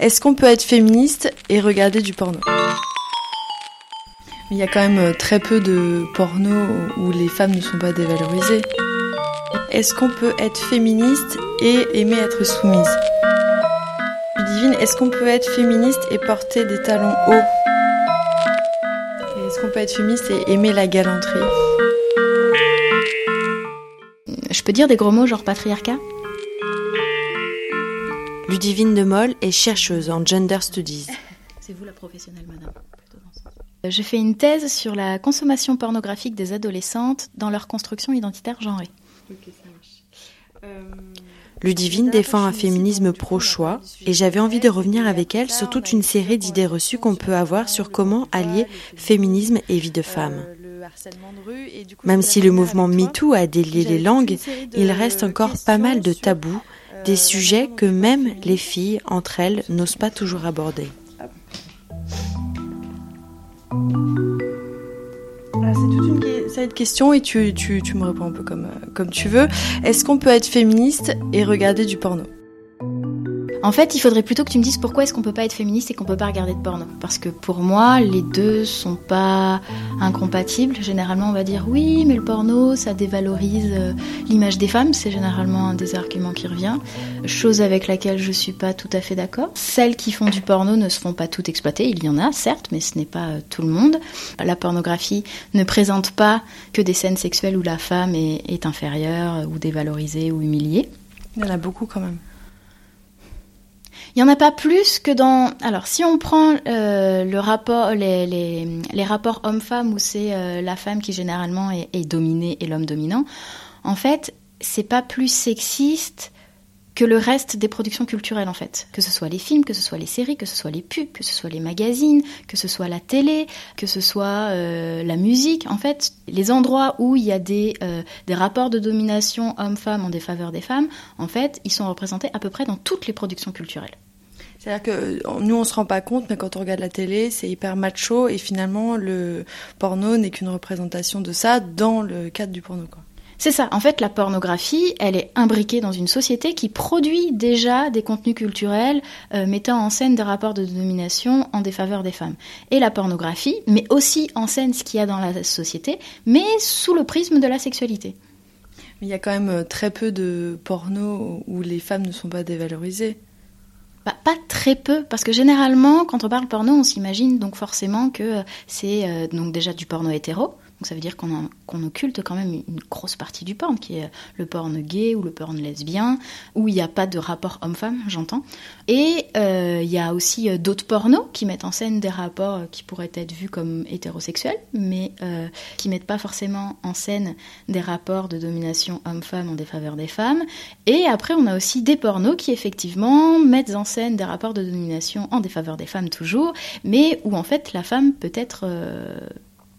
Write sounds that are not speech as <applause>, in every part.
Est-ce qu'on peut être féministe et regarder du porno? Il y a quand même euh, très peu de porno où les femmes ne sont pas dévalorisées. Est-ce qu'on peut être féministe et aimer être soumise? Divine, est-ce qu'on peut être féministe et porter des talons hauts? Est-ce qu'on peut être féministe et aimer la galanterie? Je peux dire des gros mots genre patriarcat? Ludivine de Moll est chercheuse en gender studies. <laughs> C'est vous la professionnelle, madame. Je fais une thèse sur la consommation pornographique des adolescentes dans leur construction identitaire genrée. Ludivine défend un féminisme pro-choix et j'avais envie de revenir avec elle sur toute une série d'idées reçues qu'on peut avoir sur comment allier féminisme et vie de femme. Même si le mouvement MeToo a délié les langues, il reste encore pas mal de tabous des sujets que même les filles entre elles n'osent pas toujours aborder. Ah, c'est toute une, question et tu, tu, tu, me réponds un peu comme, euh, comme tu veux. Est-ce qu'on peut être féministe et regarder du porno? En fait, il faudrait plutôt que tu me dises pourquoi est-ce qu'on peut pas être féministe et qu'on peut pas regarder de porno. Parce que pour moi, les deux sont pas incompatibles. Généralement, on va dire oui, mais le porno, ça dévalorise euh, l'image des femmes. C'est généralement un des arguments qui revient. Chose avec laquelle je suis pas tout à fait d'accord. Celles qui font du porno ne se font pas toutes exploiter. Il y en a, certes, mais ce n'est pas euh, tout le monde. La pornographie ne présente pas que des scènes sexuelles où la femme est, est inférieure ou dévalorisée ou humiliée. Il y en a beaucoup quand même. Il n'y en a pas plus que dans. Alors, si on prend euh, les, rapports homme-femme où c'est euh, la femme qui généralement est, est dominée et l'homme dominant, en fait, c'est pas plus sexiste que le reste des productions culturelles en fait. Que ce soit les films, que ce soit les séries, que ce soit les pubs, que ce soit les magazines, que ce soit la télé, que ce soit euh, la musique. En fait, les endroits où il y a des, des rapports de domination homme-femme en défaveur des femmes, en fait, ils sont représentés à peu près dans toutes les productions culturelles. C'est-à-dire que nous, on se rend pas compte, mais quand on regarde la télé, c'est hyper macho et finalement, le porno n'est qu'une représentation de ça dans le cadre du porno. Quoi. C'est ça. En fait, la pornographie, elle est imbriquée dans une société qui produit déjà des contenus culturels euh, mettant en scène des rapports de domination en défaveur des femmes. Et la pornographie met aussi en scène ce qu'il y a dans la société, mais sous le prisme de la sexualité. Mais il y a quand même euh, très peu de porno où les femmes ne sont pas dévalorisées. Très peu, parce que généralement, quand on parle porno, on s'imagine donc forcément que euh, c'est euh, donc déjà du porno hétéro, donc ça veut dire qu'on occulte quand même une grosse partie du porn, qui est le porn gay ou le porn lesbien, où il n'y a pas de rapport homme-femme, j'entends. Et euh, il y a aussi euh, d'autres pornos qui mettent en scène des rapports euh, qui pourraient être vus comme hétérosexuels, mais euh, qui mettent pas forcément en scène des rapports de domination homme-femme en défaveur des femmes. Et après, on a aussi des pornos qui effectivement mettent en scène des rapports de domination en défaveur des femmes toujours, mais où en fait la femme peut être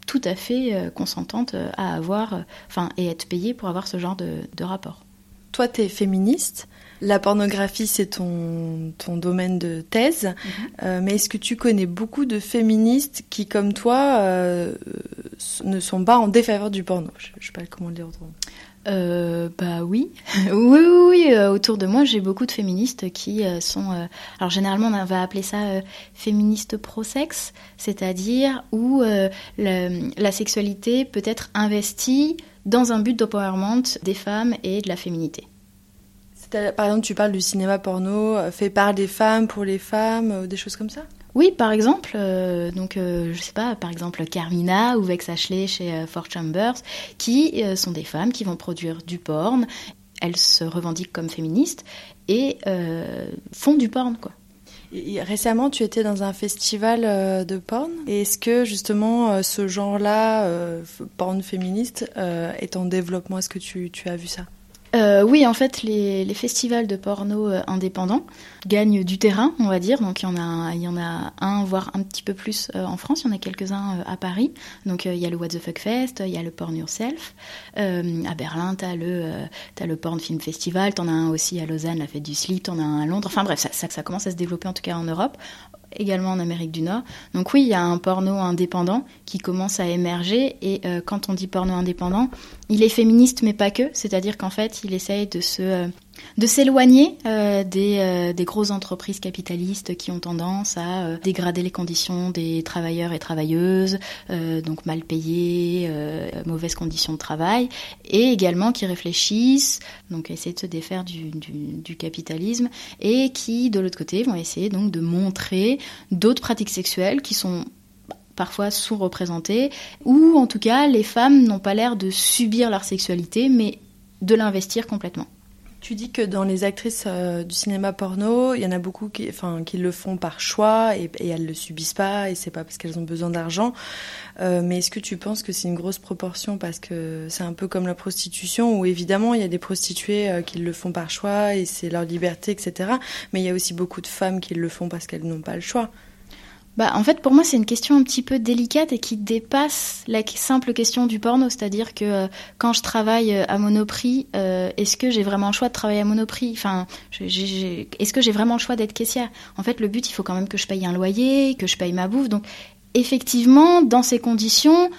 tout à fait euh, consentante euh, à avoir, euh, enfin, et être payée pour avoir ce genre de, rapport. Toi, tu es féministe. La pornographie, c'est ton, ton domaine de thèse. Mhm. mais est-ce que tu connais beaucoup de féministes qui, comme toi, ne sont pas en défaveur du porno Je ne sais pas comment le dire autrement. Euh, bah <laughs> oui, oui, oui, oui. Euh, autour de moi, j'ai beaucoup de féministes qui euh, sont. Euh, alors généralement, on va appeler ça féministe pro-sexe, c'est-à-dire où la, la, sexualité peut être investie dans un but d'empowerment des femmes et de la féminité. Par exemple, tu parles du cinéma porno fait par des femmes pour les femmes, des choses comme ça? Oui, par exemple, euh, donc euh, je sais pas, par exemple Carmina ou Vex Ashley chez euh, Four Chambers, qui sont des femmes qui vont produire du porn. Elles se revendiquent comme féministes et font du porn, quoi. Récemment, tu étais dans un festival de porn. Est-ce que justement ce genre-là, porn féministe, est en développement? Est-ce que tu as vu ça? Euh, oui, en fait, les, festivals de porno euh, indépendants gagnent du terrain, on va dire. Donc, il y en a, il y a un, voire un petit peu plus euh, en France. Il y en a quelques-uns à Paris. Donc, il y a le What the Fuck Fest, il y a le Porn Yourself. à Berlin, t'as le, Porn Film Festival. T'en as un aussi à Lausanne, la fête du slip. T'en as un à Londres. Enfin, bref, ça, ça, ça commence à se développer en tout cas en Europe également en Amérique du Nord. Donc oui, il y a un porno indépendant qui commence à émerger et euh, quand on dit porno indépendant, il est féministe mais pas que, c'est-à-dire qu'en fait, il essaye de se euh, de s'éloigner euh, des, euh, des, grosses entreprises capitalistes qui ont tendance à euh, dégrader les conditions des travailleurs et travailleuses, donc mal payés, mauvaises conditions de travail, et également qui réfléchissent, donc essayer de se défaire du, du, du capitalisme, et qui, de l'autre côté, vont essayer donc de montrer d'autres pratiques sexuelles qui sont parfois sous-représentées, ou en tout cas les femmes n'ont pas l'air de subir leur sexualité, mais de l'investir complètement. Tu dis que dans les actrices euh, du cinéma porno, il y en a beaucoup qui, le font par choix et, et elles le subissent pas et c'est pas parce qu'elles ont besoin d'argent. Euh, mais est-ce que tu penses que c'est une grosse proportion parce que c'est un peu comme la prostitution où évidemment il y a des prostituées euh, qui le font par choix et c'est leur liberté, etc. Mais il y a aussi beaucoup de femmes qui le font parce qu'elles n'ont pas le choix. Bah, en fait, pour moi, c'est une question un petit peu délicate et qui dépasse la simple question du porno. C'est-à-dire que euh, quand je travaille euh, à Monoprix, euh, est-ce que j'ai vraiment le choix de travailler à Monoprix? Enfin, est-ce que j'ai vraiment le choix d'être caissière? En fait, le but, il faut quand même que je paye un loyer, que je paye ma bouffe. Donc, effectivement, dans ces conditions,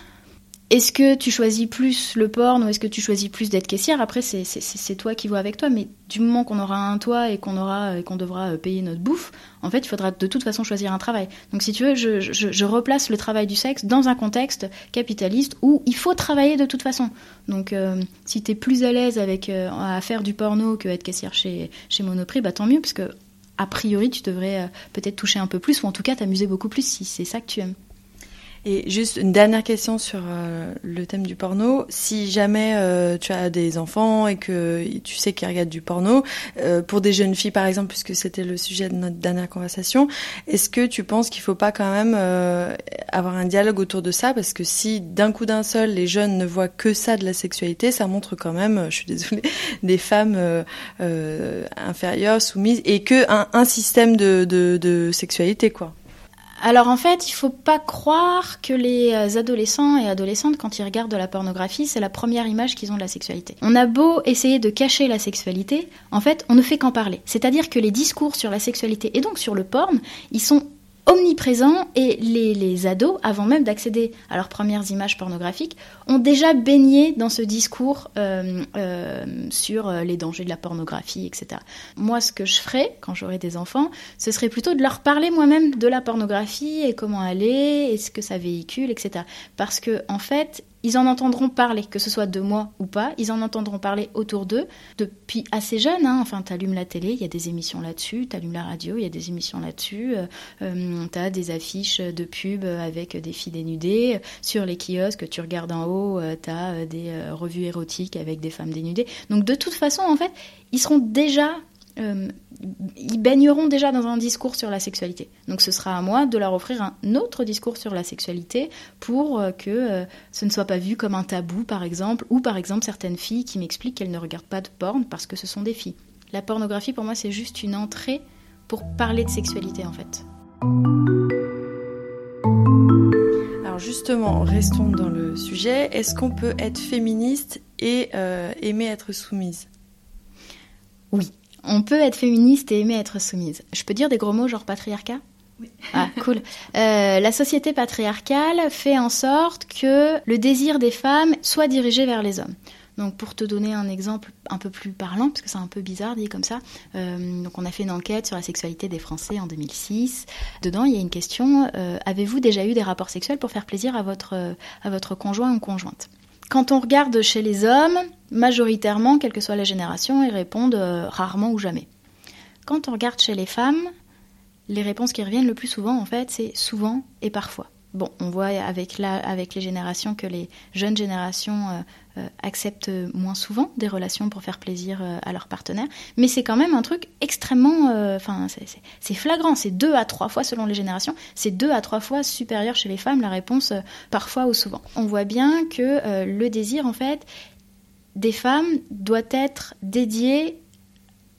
est-ce que tu choisis plus le porn ou est-ce que tu choisis plus d'être caissière? Après, c'est toi qui vois avec toi, mais du moment qu'on aura un toit et qu'on aura qu'on devra euh, payer notre bouffe, en fait, il faudra de toute façon choisir un travail. Donc, si tu veux, je, je, replace le travail du sexe dans un contexte capitaliste où il faut travailler de toute façon. Donc, euh, si tu es plus à l'aise avec euh, à faire du porno que être caissière chez chez Monoprix, bah tant mieux, parce que a priori, tu devrais peut-être toucher un peu plus ou en tout cas t'amuser beaucoup plus si c'est ça que tu aimes. Et juste une dernière question sur euh, le thème du porno. Si jamais euh, tu as des enfants et que tu sais qu'ils regardent du porno, euh, pour des jeunes filles par exemple, puisque c'était le sujet de notre dernière conversation, est-ce que tu penses qu'il faut pas quand même avoir un dialogue autour de ça? Parce que si d'un coup d'un seul les jeunes ne voient que ça de la sexualité, ça montre quand même, je suis désolée, <laughs> des femmes inférieures, soumises et que un, système de, de sexualité quoi. Alors en fait, il faut pas croire que les euh, adolescents et adolescentes, quand ils regardent de la pornographie, c'est la première image qu'ils ont de la sexualité. On a beau essayer de cacher la sexualité, en fait, on ne fait qu'en parler. C'est-à-dire que les discours sur la sexualité et donc sur le porn, ils sont omniprésent et les, ados, avant même d'accéder à leurs premières images pornographiques, ont déjà baigné dans ce discours euh, euh, sur euh, les dangers de la pornographie, etc. Moi, ce que je ferais quand j'aurais des enfants, ce serait plutôt de leur parler moi-même de la pornographie et comment elle est, et ce que ça véhicule, etc. Parce que, en fait, ils en entendront parler, que ce soit de moi ou pas, ils en entendront parler autour d'eux depuis assez jeune. Hein. Enfin, t'allumes la télé, il y a des émissions là-dessus, t'allumes la radio, il y a des émissions là-dessus, euh, euh, t'as des affiches de pub avec des filles dénudées. Sur les kiosques, tu regardes en haut, euh, t'as des revues érotiques avec des femmes dénudées. Donc de toute façon, en fait, ils seront déjà euh, ils baigneront déjà dans un discours sur la sexualité. Donc ce sera à moi de leur offrir un autre discours sur la sexualité pour euh, que euh, ce ne soit pas vu comme un tabou, par exemple, ou par exemple certaines filles qui m'expliquent qu'elles ne regardent pas de porn parce que ce sont des filles. La pornographie, pour moi, c'est juste une entrée pour parler de sexualité, en fait. Alors justement, restons dans le sujet. Est-ce qu'on peut être féministe et aimer être soumise? Oui. On peut être féministe et aimer être soumise. Je peux dire des gros mots genre patriarcat? Oui. Ah, cool. Euh, la société patriarcale fait en sorte que le désir des femmes soit dirigé vers les hommes. Donc pour te donner un exemple un peu plus parlant, parce que c'est un peu bizarre dit comme ça, euh, donc on a fait une enquête sur la sexualité des Français en 2006. Dedans, il y a une question euh, avez-vous déjà eu des rapports sexuels pour faire plaisir à votre à votre conjoint ou conjointe? Quand on regarde chez les hommes, majoritairement, quelle que soit la génération, ils répondent euh, rarement ou jamais. Quand on regarde chez les femmes, les réponses qui reviennent le plus souvent, en fait, c'est souvent et parfois. Bon, on voit avec, la, avec les générations que les jeunes générations euh, acceptent moins souvent des relations pour faire plaisir euh, à leur partenaire, mais c'est quand même un truc extrêmement, enfin, c'est flagrant. C'est deux à trois fois selon les générations, c'est deux à trois fois supérieur chez les femmes la réponse parfois ou souvent. On voit bien que le désir, en fait, des femmes doit être dédié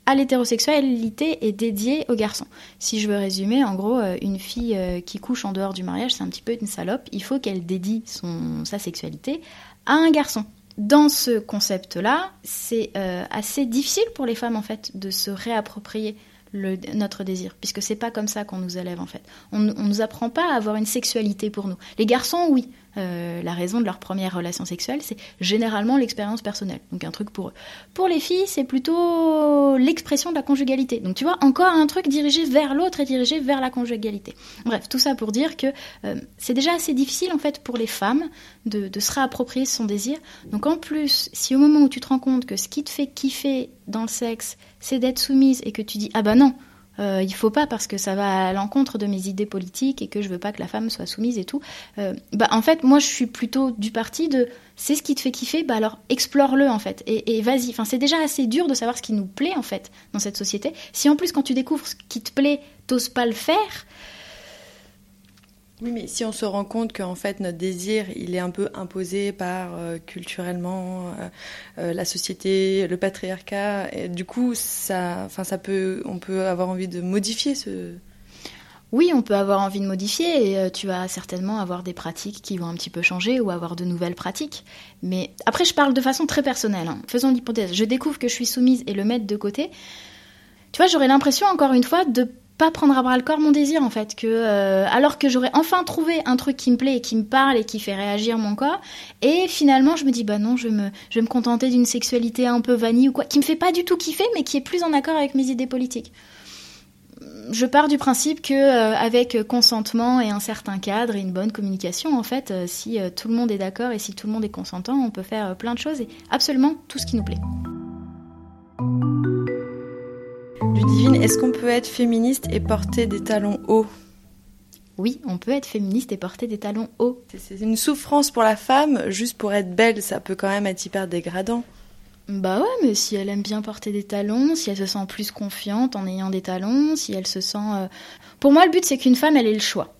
à l'hétérosexualité est dédiée aux garçons. Si je veux résumer, en gros, euh, une fille euh, qui couche en dehors du mariage, c'est un petit peu une salope. Il faut qu'elle dédie son, sa sexualité à un garçon. Dans ce concept-là, c'est euh, assez difficile pour les femmes en fait de se réapproprier notre désir, puisque c'est pas comme ça qu'on nous élève en fait. On, on nous apprend pas à avoir une sexualité pour nous. Les garçons, oui, euh, la raison de leur première relation sexuelle, c'est généralement l'expérience personnelle. Donc un truc pour eux. Pour les filles, c'est plutôt l'expression de la conjugalité. Donc tu vois, encore un truc dirigé vers l'autre et dirigé vers la conjugalité. Bref, tout ça pour dire que euh, c'est déjà assez difficile en fait pour les femmes de, de se réapproprier son désir. Donc en plus, si au moment où tu te rends compte que ce qui te fait kiffer dans le sexe, c'est d'être soumise et que tu dis ah bah non, euh, il faut pas parce que ça va à l'encontre de mes idées politiques et que je veux pas que la femme soit soumise et tout. Euh, bah en fait moi je suis plutôt du parti de c'est ce qui te fait kiffer, bah alors explore-le en fait et, vas-y. Enfin c'est déjà assez dur de savoir ce qui nous plaît en fait dans cette société. Si en plus quand tu découvres ce qui te plaît, t'oses pas le faire, oui, mais si on se rend compte qu'en fait notre désir, il est un peu imposé par euh, culturellement euh, euh, la société, le patriarcat, du coup, ça, enfin, ça peut, on peut avoir envie de modifier ce. Oui, on peut avoir envie de modifier et tu vas certainement avoir des pratiques qui vont un petit peu changer ou avoir de nouvelles pratiques. Mais après, je parle de façon très personnelle. Hein. Faisons l'hypothèse. Je découvre que je suis soumise et le mettre de côté. Tu vois, j'aurais l'impression encore une fois de pas prendre à bras le corps mon désir en fait que euh, alors que j'aurais enfin trouvé un truc qui me plaît et qui me parle et qui fait réagir mon corps et finalement je me dis bah non je vais me je me contenter d'une sexualité un peu vanille ou quoi qui me fait pas du tout kiffer mais qui est plus en accord avec mes idées politiques. Je pars du principe que euh, avec consentement et un certain cadre et une bonne communication en fait euh, si tout le monde est d'accord et si tout le monde est consentant on peut faire plein de choses et absolument tout ce qui nous plaît Ludivine, est-ce qu'on peut être féministe et porter des talons hauts oui, on peut être féministe et porter des talons hauts. C'est une souffrance pour la femme, juste pour être belle, ça peut quand même être hyper dégradant. Bah ouais, mais si elle aime bien porter des talons, si elle se sent plus confiante en ayant des talons, si elle se sent... Euh, pour moi, le but, c'est qu'une femme, elle ait le choix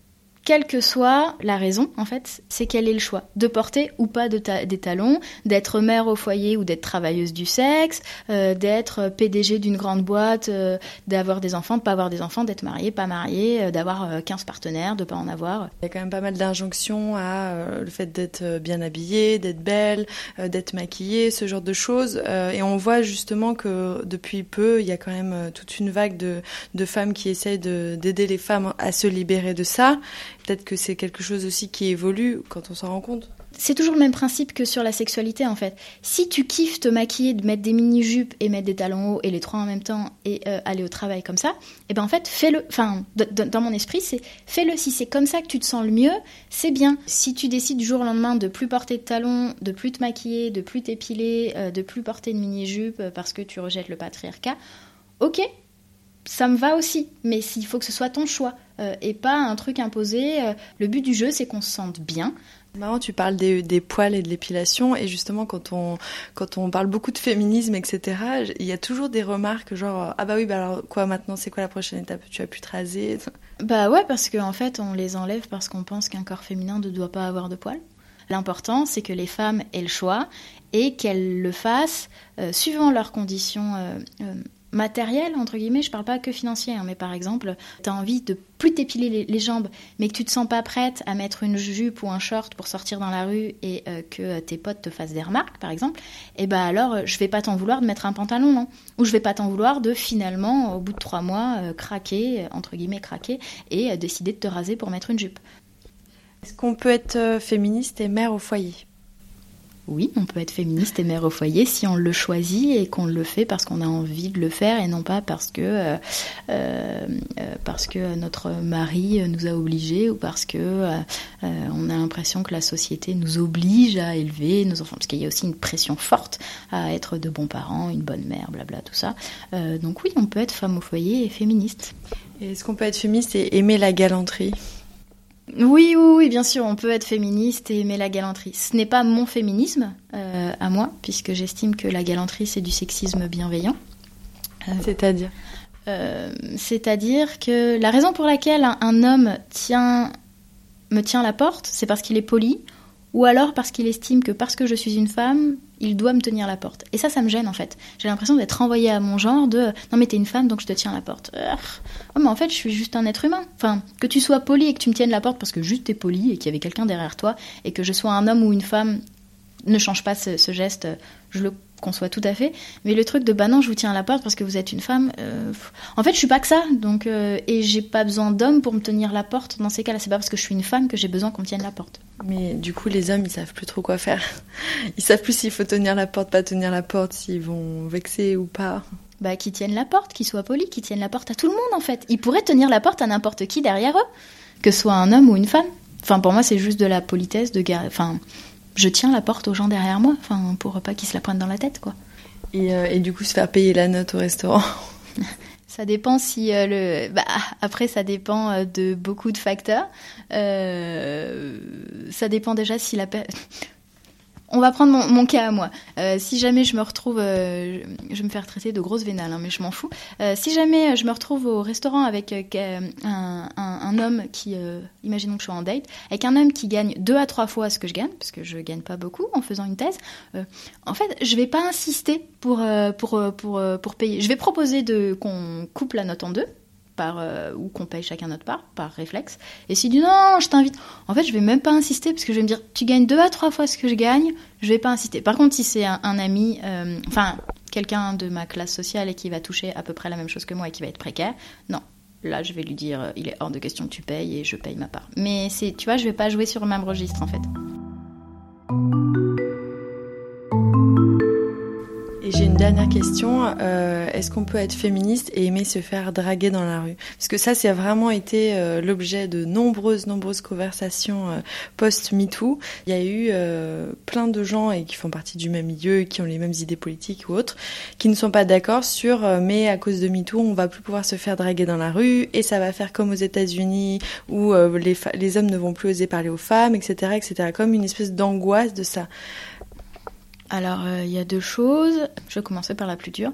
quelle que soit la raison, en fait, c'est qu'elle ait le choix de porter ou pas de des talons, d'être mère au foyer ou d'être travailleuse du sexe, euh, d'être PDG d'une grande boîte, euh, d'avoir des enfants, de pas avoir des enfants, d'être mariée, pas mariée, euh, d'avoir 15 partenaires, de pas en avoir. Il y a quand même pas mal d'injonctions à le fait d'être bien habillée, d'être belle, d'être maquillée, ce genre de choses. et on voit justement que depuis peu, il y a quand même toute une vague de, de femmes qui essayent d'aider les femmes à se libérer de ça. Peut-être que c'est quelque chose aussi qui évolue quand on s'en rend compte. C'est toujours le même principe que sur la sexualité en fait. Si tu kiffes te maquiller, de mettre des mini-jupes et mettre des talons hauts et les trois en même temps et euh, aller au travail comme ça, et eh ben en fait fais-le. Enfin, dans mon esprit, c'est fais-le. Si c'est comme ça que tu te sens le mieux, c'est bien. Si tu décides du jour au lendemain de plus porter de talons, de plus te maquiller, de plus t'épiler, euh, de plus porter de mini-jupe euh, parce que tu rejettes le patriarcat, ok, ça me va aussi, mais il faut que ce soit ton choix euh, et pas un truc imposé. Euh, le but du jeu, c'est qu'on se sente bien. Marrant, tu parles des, poils et de l'épilation, et justement, quand on, quand on parle beaucoup de féminisme, etc., il y a toujours des remarques genre Ah bah oui, bah alors quoi maintenant, c'est quoi la prochaine étape? Tu as pu te raser Bah ouais, parce qu'en fait, on les enlève parce qu'on pense qu'un corps féminin ne doit pas avoir de poils. L'important, c'est que les femmes aient le choix et qu'elles le fassent euh, suivant leurs conditions matériel, entre guillemets, je parle pas que financier, hein, mais par exemple, tu as envie de plus t'épiler les, jambes, mais que tu te sens pas prête à mettre une jupe ou un short pour sortir dans la rue et euh, que tes potes te fassent des remarques, par exemple, et eh ben alors je vais pas t'en vouloir de mettre un pantalon, non Ou je vais pas t'en vouloir de finalement, au bout de trois mois, euh, craquer, entre guillemets craquer, et euh, décider de te raser pour mettre une jupe. Est-ce qu'on peut être féministe et mère au foyer? Oui, on peut être féministe et mère au foyer si on le choisit et qu'on le fait parce qu'on a envie de le faire et non pas parce que euh, euh, parce que notre mari nous a obligés ou parce que euh, on a l'impression que la société nous oblige à élever nos enfants parce qu'il y a aussi une pression forte à être de bons parents, une bonne mère, blabla tout ça. donc oui, on peut être femme au foyer et féministe. Est-ce qu'on peut être féministe et aimer la galanterie? Oui, oui, bien sûr, on peut être féministe et aimer la galanterie. Ce n'est pas mon féminisme euh, à moi, puisque j'estime que la galanterie, c'est du sexisme bienveillant. Euh, C'est-à-dire euh, C'est-à-dire que la raison pour laquelle un, homme tient, me tient la porte, c'est parce qu'il est poli, ou alors parce qu'il estime que parce que je suis une femme, il doit me tenir la porte. Et ça, ça me gêne en fait. J'ai l'impression d'être renvoyée à mon genre de non mais t'es une femme donc je te tiens la porte. mais en fait je suis juste un être humain. Enfin, que tu sois poli et que tu me tiennes la porte parce que juste t'es poli et qu'il y avait quelqu'un derrière toi et que je sois un homme ou une femme ne change pas ce, geste. Je le conçois tout à fait. Mais le truc de bah non, je vous tiens à la porte parce que vous êtes une femme. Euh, en fait, je suis pas que ça. Donc, euh, et j'ai pas besoin d'hommes pour me tenir la porte. Dans ces cas-là, c'est pas parce que je suis une femme que j'ai besoin qu'on me tienne la porte. Mais du coup, les hommes, ils savent plus trop quoi faire. <laughs> Ils savent plus s'il faut tenir la porte, pas tenir la porte, s'ils vont vexer ou pas. Bah, qui tiennent la porte, qu'ils soient polis, qui tiennent la porte à tout le monde en fait. Ils pourraient tenir la porte à n'importe qui derrière eux, que ce soit un homme ou une femme. Enfin, pour moi, c'est juste de la politesse, de gars. Enfin, je tiens la porte aux gens derrière moi, enfin, pour pas qu'ils se la pointent dans la tête, quoi. Et, euh, et, du coup, se faire payer la note au restaurant <laughs> Ça dépend si euh, le. Bah, après, ça dépend euh, de beaucoup de facteurs. Euh, ça dépend déjà si la on va prendre mon, cas à moi. Euh, si jamais je me retrouve, euh, je vais me faire traiter de grosse vénale, hein, mais je m'en fous. Euh, si jamais je me retrouve au restaurant avec un, homme qui, imaginons que je suis en date, avec un homme qui gagne deux à trois fois ce que je gagne, parce que je gagne pas beaucoup en faisant une thèse, en fait, je vais pas insister pour, pour, payer. Je vais proposer qu'on coupe la note en deux, euh, ou qu'on paye chacun notre part, par réflexe. Et s'il dit non, je t'invite, en fait, je vais même pas insister parce que je vais me dire, tu gagnes deux à trois fois ce que je gagne, je vais pas insister. Par contre, si c'est un, ami, euh, enfin, quelqu'un de ma classe sociale et qui va toucher à peu près la même chose que moi et qui va être précaire, non. Là, je vais lui dire, euh, il est hors de question que tu payes et je paye ma part. Mais c'est, tu vois, je vais pas jouer sur le même registre en fait. J'ai une dernière question. Euh, Est-ce qu'on peut être féministe et aimer se faire draguer dans la rue? Parce que ça, c'est vraiment été euh, l'objet de nombreuses, nombreuses conversations euh, post-MeToo. Il y a eu euh, plein de gens et qui font partie du même milieu, qui ont les mêmes idées politiques ou autres, qui ne sont pas d'accord sur mais à cause de MeToo, on va plus pouvoir se faire draguer dans la rue et ça va faire comme aux États-Unis où les, les hommes ne vont plus oser parler aux femmes, etc., etc. Comme une espèce d'angoisse de ça. Alors, euh, il y a deux choses. Je vais commencer par la plus dure.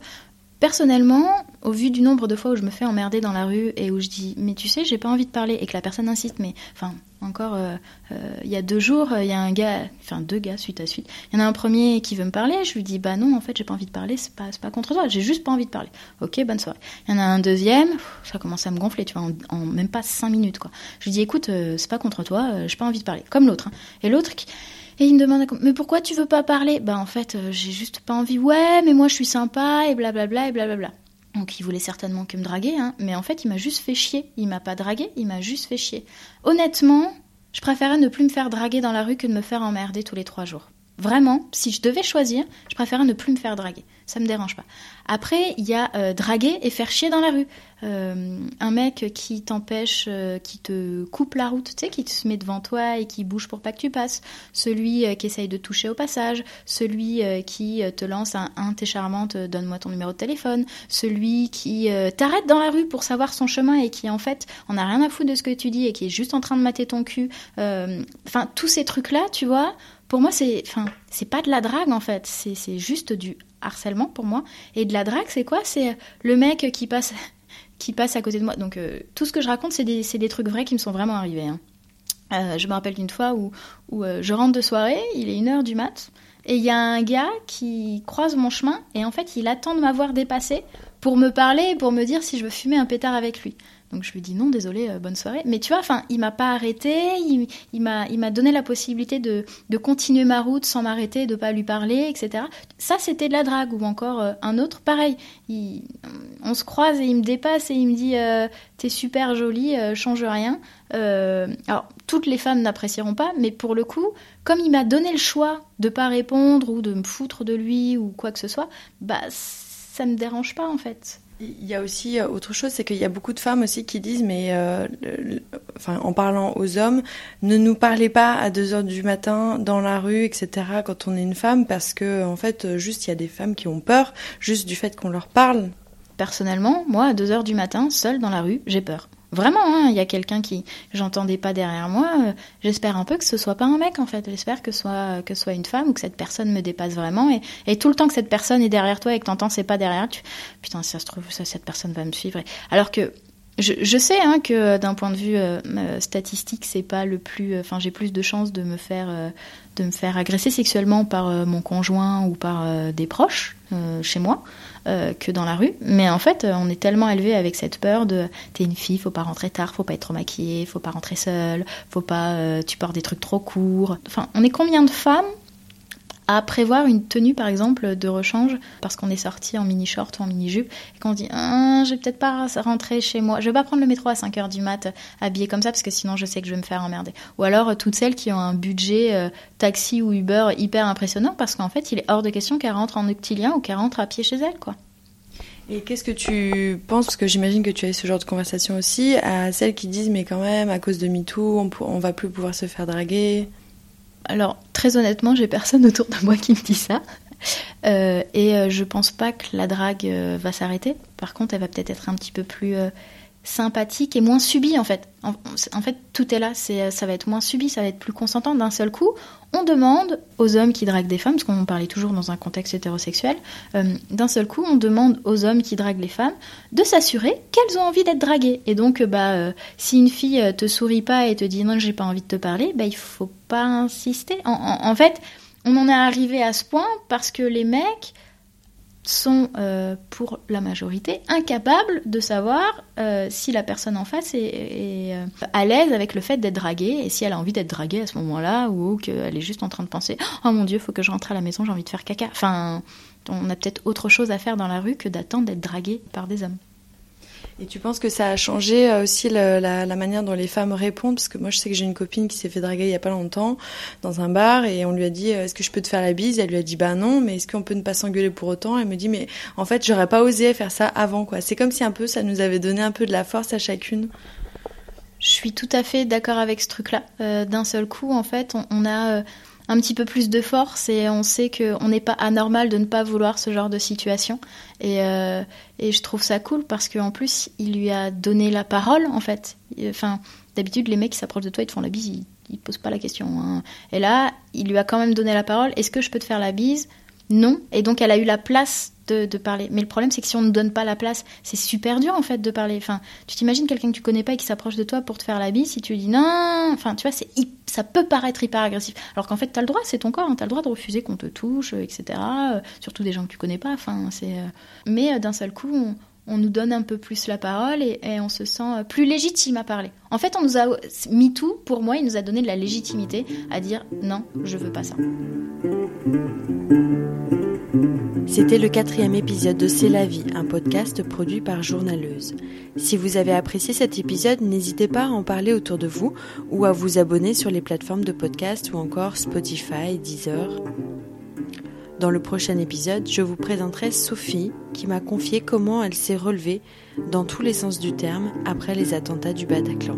Personnellement, au vu du nombre de fois où je me fais emmerder dans la rue et où je dis mais tu sais j'ai pas envie de parler et que la personne insiste mais enfin encore euh, euh, il y a deux jours il y a un gars enfin deux gars suite à suite il y en a un premier qui veut me parler je lui dis bah non en fait j'ai pas envie de parler c'est pas pas contre toi j'ai juste pas envie de parler ok bonne soirée il y en a un deuxième ça commence à me gonfler tu vois en, même pas cinq minutes quoi je lui dis écoute c'est pas contre toi j'ai pas envie de parler comme l'autre hein. et l'autre qui et il me demande mais pourquoi tu veux pas parler? Bah en fait euh, j'ai juste pas envie. Ouais mais moi je suis sympa et blablabla et blablabla. Donc il voulait certainement que me draguer, hein, mais en fait il m'a juste fait chier. Il m'a pas dragué, il m'a juste fait chier. Honnêtement, je préférais ne plus me faire draguer dans la rue que de me faire emmerder tous les trois jours. Vraiment, si je devais choisir, je préférais ne plus me faire draguer. Ça me dérange pas. Après, il y a euh, draguer et faire chier dans la rue. Euh, un mec qui t'empêche, euh, qui te coupe la route, tu sais, qui se met devant toi et qui bouge pour pas que tu passes. Celui qui essaye de toucher au passage. Celui qui te lance un, un t'es charmante, donne-moi ton numéro de téléphone. Celui qui t'arrête dans la rue pour savoir son chemin et qui en fait en a rien à foutre de ce que tu dis et qui est juste en train de mater ton cul. Enfin, tous ces trucs-là, tu vois pour moi, c'est, enfin, c'est pas de la drague en fait, c'est juste du harcèlement pour moi. Et de la drague, c'est quoi? C'est le mec qui passe, <laughs> qui passe à côté de moi. Donc euh, tout ce que je raconte, c'est des, des, trucs vrais qui me sont vraiment arrivés. Hein. Euh, je me rappelle d'une fois où, où euh, je rentre de soirée, il est une heure du mat, et il y a un gars qui croise mon chemin, et en fait, il attend de m'avoir dépassé pour me parler, pour me dire si je veux fumer un pétard avec lui. Donc je lui dis non, désolé, euh, bonne soirée. Mais tu vois, enfin, il m'a pas arrêté, il, il m'a donné la possibilité de, de continuer ma route sans m'arrêter, de pas lui parler, etc. Ça, c'était de la drague. Ou encore euh, un autre, pareil. Il, on se croise et il me dépasse et il me dit euh, T'es super jolie, change rien. alors, toutes les femmes n'apprécieront pas, mais pour le coup, comme il m'a donné le choix de pas répondre ou de me foutre de lui ou quoi que ce soit, bah ça me dérange pas en fait. Il y a aussi euh, autre chose, c'est qu'il y a beaucoup de femmes aussi qui disent, mais euh, enfin, en parlant aux hommes, ne nous parlez pas à 2 heures du matin dans la rue, etc. quand on est une femme, parce que en fait, juste il y a des femmes qui ont peur, juste du fait qu'on leur parle. Personnellement, moi, à 2 heures du matin, seule dans la rue, j'ai peur. Vraiment, hein, il y a quelqu'un qui j'entendais pas derrière moi. Euh, j'espère un peu que ce soit pas un mec en fait. J'espère que soit que soit une femme ou que cette personne me dépasse vraiment. Et, tout le temps que cette personne est derrière toi et que t'entends c'est pas derrière, tu putain si ça se trouve cette personne va me suivre. Alors que je, sais hein, que d'un point de vue euh, statistique, c'est pas le plus. Enfin, j'ai plus de chances de me faire euh, de me faire agresser sexuellement par euh, mon conjoint ou par euh, des proches chez moi que dans la rue. Mais en fait, on est tellement élevé avec cette peur de t'es une fille, faut pas rentrer tard, faut pas être trop maquillée, faut pas rentrer seule, faut pas tu portes des trucs trop courts. Enfin, on est combien de femmes à prévoir une tenue par exemple de rechange parce qu'on est sorti en mini short ou en mini jupe et qu'on dit ah, je vais peut-être pas rentrer chez moi, je vais pas prendre le métro à 5h du mat habillée comme ça parce que sinon je sais que je vais me faire emmerder. Ou alors euh, toutes celles qui ont un budget euh, taxi ou Uber hyper impressionnant parce qu'en fait il est hors de question qu'elles rentrent en octilien ou qu'elles rentrent à pied chez elles quoi. Et qu'est-ce que tu penses, parce que j'imagine que tu as eu ce genre de conversation aussi, à celles qui disent mais quand même à cause de MeToo on, on va plus pouvoir se faire draguer? Alors, très honnêtement, j'ai personne autour de moi qui me dit ça. Euh, et euh, je pense pas que la drague euh, va s'arrêter. Par contre, elle va peut-être être un petit peu plus sympathique et moins subie en fait. En, fait, tout est là. C'est, ça va être moins subi, ça va être plus consentant. D'un seul coup, on demande aux hommes qui draguent des femmes, parce qu'on parlait toujours dans un contexte hétérosexuel. d'un seul coup, on demande aux hommes qui draguent les femmes de s'assurer qu'elles ont envie d'être draguées. Et donc, bah, si une fille te sourit pas et te dit non, j'ai pas envie de te parler, bah, il faut pas insister. En, fait, on en est arrivé à ce point parce que les mecs sont, euh, pour la majorité, incapables de savoir euh, si la personne en face est, euh, à l'aise avec le fait d'être draguée et si elle a envie d'être draguée à ce moment-là ou qu'elle est juste en train de penser Oh mon Dieu, faut que je rentre à la maison, j'ai envie de faire caca. Enfin, on a peut-être autre chose à faire dans la rue que d'attendre d'être draguée par des hommes. Et tu penses que ça a changé euh, aussi la, manière dont les femmes répondent? Parce que moi, je sais que j'ai une copine qui s'est fait draguer il y a pas longtemps dans un bar et on lui a dit euh, Est-ce que je peux te faire la bise? Elle lui a dit Bah non, mais est-ce qu'on peut ne pas s'engueuler pour autant? Elle me dit Mais en fait, j'aurais pas osé faire ça avant. quoi. C'est comme si un peu ça nous avait donné un peu de la force à chacune. Je suis tout à fait d'accord avec ce truc-là. Euh, D'un seul coup, en fait, on, a. un petit peu plus de force et on sait qu'on n'est pas anormal de ne pas vouloir ce genre de situation. Et, euh, et je trouve ça cool parce qu'en plus, il lui a donné la parole, en fait. Enfin, d'habitude, les mecs qui s'approchent de toi, ils te font la bise, ils, ils posent pas la question. Hein. Et là, il lui a quand même donné la parole. Est-ce que je peux te faire la bise? Non. Et donc, elle a eu la place de, parler. Mais le problème, c'est que si on ne donne pas la place, c'est super dur en fait de parler. Enfin, tu t'imagines quelqu'un que tu connais pas et qui s'approche de toi pour te faire la bise, si tu lui dis non, enfin, tu vois, c'est ça peut paraître hyper agressif. Alors qu'en fait, tu as le droit, c'est ton corps, hein, tu as le droit de refuser qu'on te touche, etc. Euh, surtout des gens que tu connais pas. Enfin, c'est. Euh, mais euh, d'un seul coup, on, nous donne un peu plus la parole et, et, on se sent plus légitime à parler. En fait, on nous a mis tout, pour moi, il nous a donné de la légitimité à dire non, je veux pas ça. C'était le quatrième épisode de C'est la vie, un podcast produit par Journaleuse. Si vous avez apprécié cet épisode, n'hésitez pas à en parler autour de vous ou à vous abonner sur les plateformes de podcast ou encore Spotify, Deezer. Dans le prochain épisode, je vous présenterai Sophie qui m'a confié comment elle s'est relevée dans tous les sens du terme après les attentats du Bataclan.